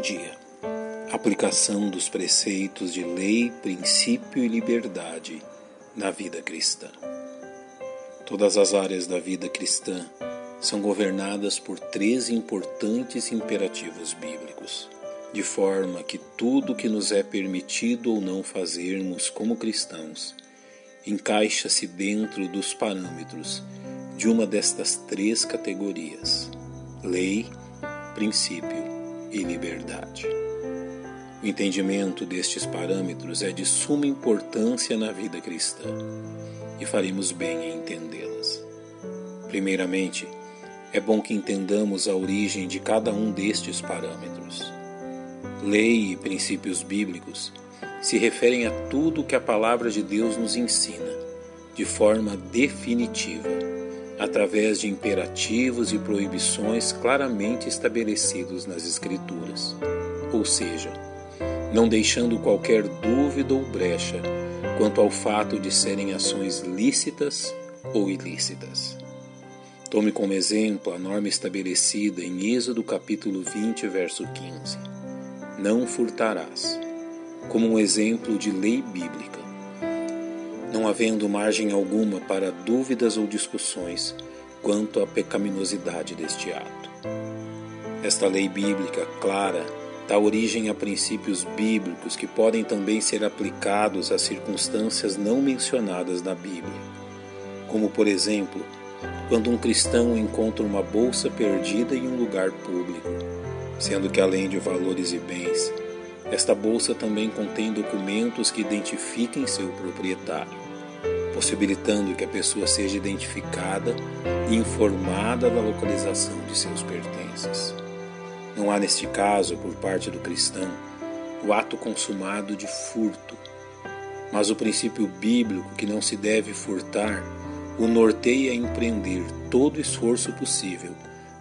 Dia. Aplicação dos preceitos de lei, princípio e liberdade na vida cristã. Todas as áreas da vida cristã são governadas por três importantes imperativos bíblicos, de forma que tudo que nos é permitido ou não fazermos como cristãos encaixa-se dentro dos parâmetros de uma destas três categorias: lei, princípio e liberdade. O entendimento destes parâmetros é de suma importância na vida cristã e faremos bem em entendê-las. Primeiramente, é bom que entendamos a origem de cada um destes parâmetros. Lei e princípios bíblicos se referem a tudo que a palavra de Deus nos ensina, de forma definitiva, através de imperativos e proibições claramente estabelecidos nas Escrituras, ou seja, não deixando qualquer dúvida ou brecha quanto ao fato de serem ações lícitas ou ilícitas. Tome como exemplo a norma estabelecida em Êxodo capítulo 20, verso 15. Não furtarás, como um exemplo de lei bíblica. Não havendo margem alguma para dúvidas ou discussões quanto à pecaminosidade deste ato. Esta lei bíblica clara dá origem a princípios bíblicos que podem também ser aplicados a circunstâncias não mencionadas na Bíblia, como, por exemplo, quando um cristão encontra uma bolsa perdida em um lugar público, sendo que além de valores e bens, esta bolsa também contém documentos que identifiquem seu proprietário, possibilitando que a pessoa seja identificada e informada da localização de seus pertences. Não há neste caso, por parte do cristão, o ato consumado de furto, mas o princípio bíblico que não se deve furtar o norteia a empreender todo o esforço possível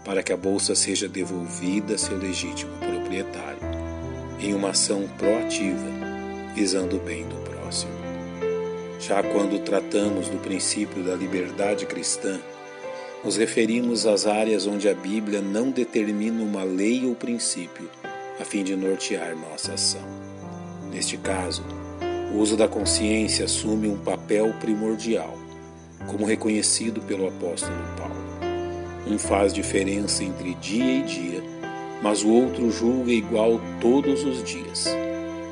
para que a bolsa seja devolvida a seu legítimo proprietário, em uma ação proativa, visando o bem do próximo. Já quando tratamos do princípio da liberdade cristã, nos referimos às áreas onde a Bíblia não determina uma lei ou princípio a fim de nortear nossa ação. Neste caso, o uso da consciência assume um papel primordial, como reconhecido pelo apóstolo Paulo. Um faz diferença entre dia e dia, mas o outro julga igual todos os dias.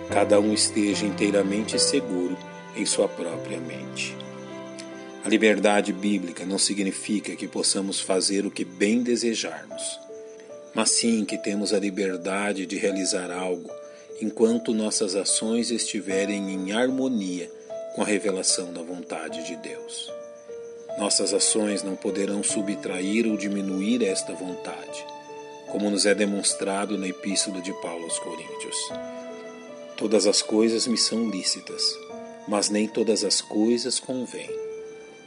Cada um esteja inteiramente seguro em sua própria mente. A liberdade bíblica não significa que possamos fazer o que bem desejarmos, mas sim que temos a liberdade de realizar algo enquanto nossas ações estiverem em harmonia com a revelação da vontade de Deus. Nossas ações não poderão subtrair ou diminuir esta vontade, como nos é demonstrado na Epístola de Paulo aos Coríntios. Todas as coisas me são lícitas, mas nem todas as coisas convêm.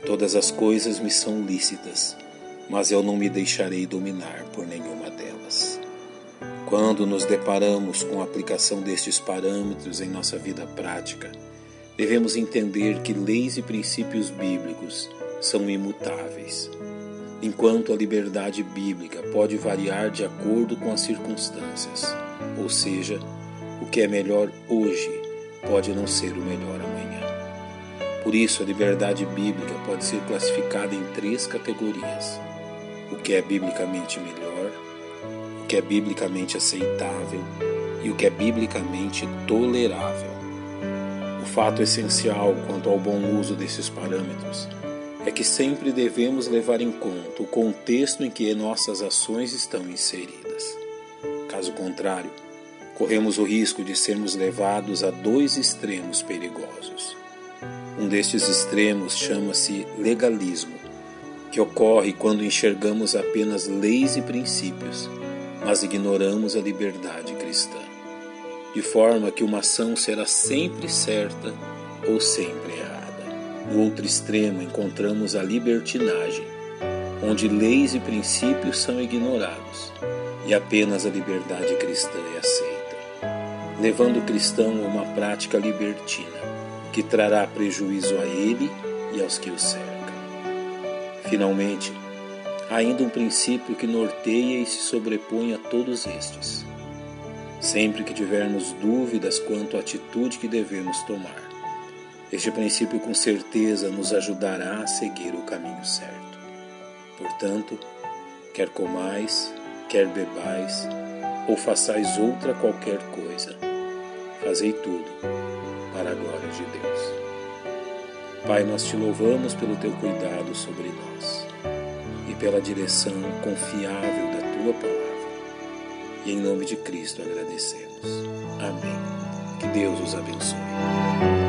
Todas as coisas me são lícitas, mas eu não me deixarei dominar por nenhuma delas. Quando nos deparamos com a aplicação destes parâmetros em nossa vida prática, devemos entender que leis e princípios bíblicos são imutáveis, enquanto a liberdade bíblica pode variar de acordo com as circunstâncias, ou seja, o que é melhor hoje pode não ser o melhor amanhã. Por isso, a liberdade bíblica pode ser classificada em três categorias: o que é biblicamente melhor, o que é biblicamente aceitável e o que é biblicamente tolerável. O fato essencial quanto ao bom uso desses parâmetros é que sempre devemos levar em conta o contexto em que nossas ações estão inseridas. Caso contrário, corremos o risco de sermos levados a dois extremos perigosos. Um destes extremos chama-se legalismo, que ocorre quando enxergamos apenas leis e princípios, mas ignoramos a liberdade cristã, de forma que uma ação será sempre certa ou sempre errada. No outro extremo encontramos a libertinagem, onde leis e princípios são ignorados e apenas a liberdade cristã é aceita, levando o cristão a uma prática libertina que trará prejuízo a ele e aos que o cercam. Finalmente, há ainda um princípio que norteia e se sobrepõe a todos estes. sempre que tivermos dúvidas quanto à atitude que devemos tomar. Este princípio com certeza nos ajudará a seguir o caminho certo. Portanto, quer comais, quer bebais, ou façais outra qualquer coisa, fazei tudo para a glória de Deus. Pai, nós te louvamos pelo teu cuidado sobre nós e pela direção confiável da tua palavra. E em nome de Cristo agradecemos. Amém. Que Deus os abençoe.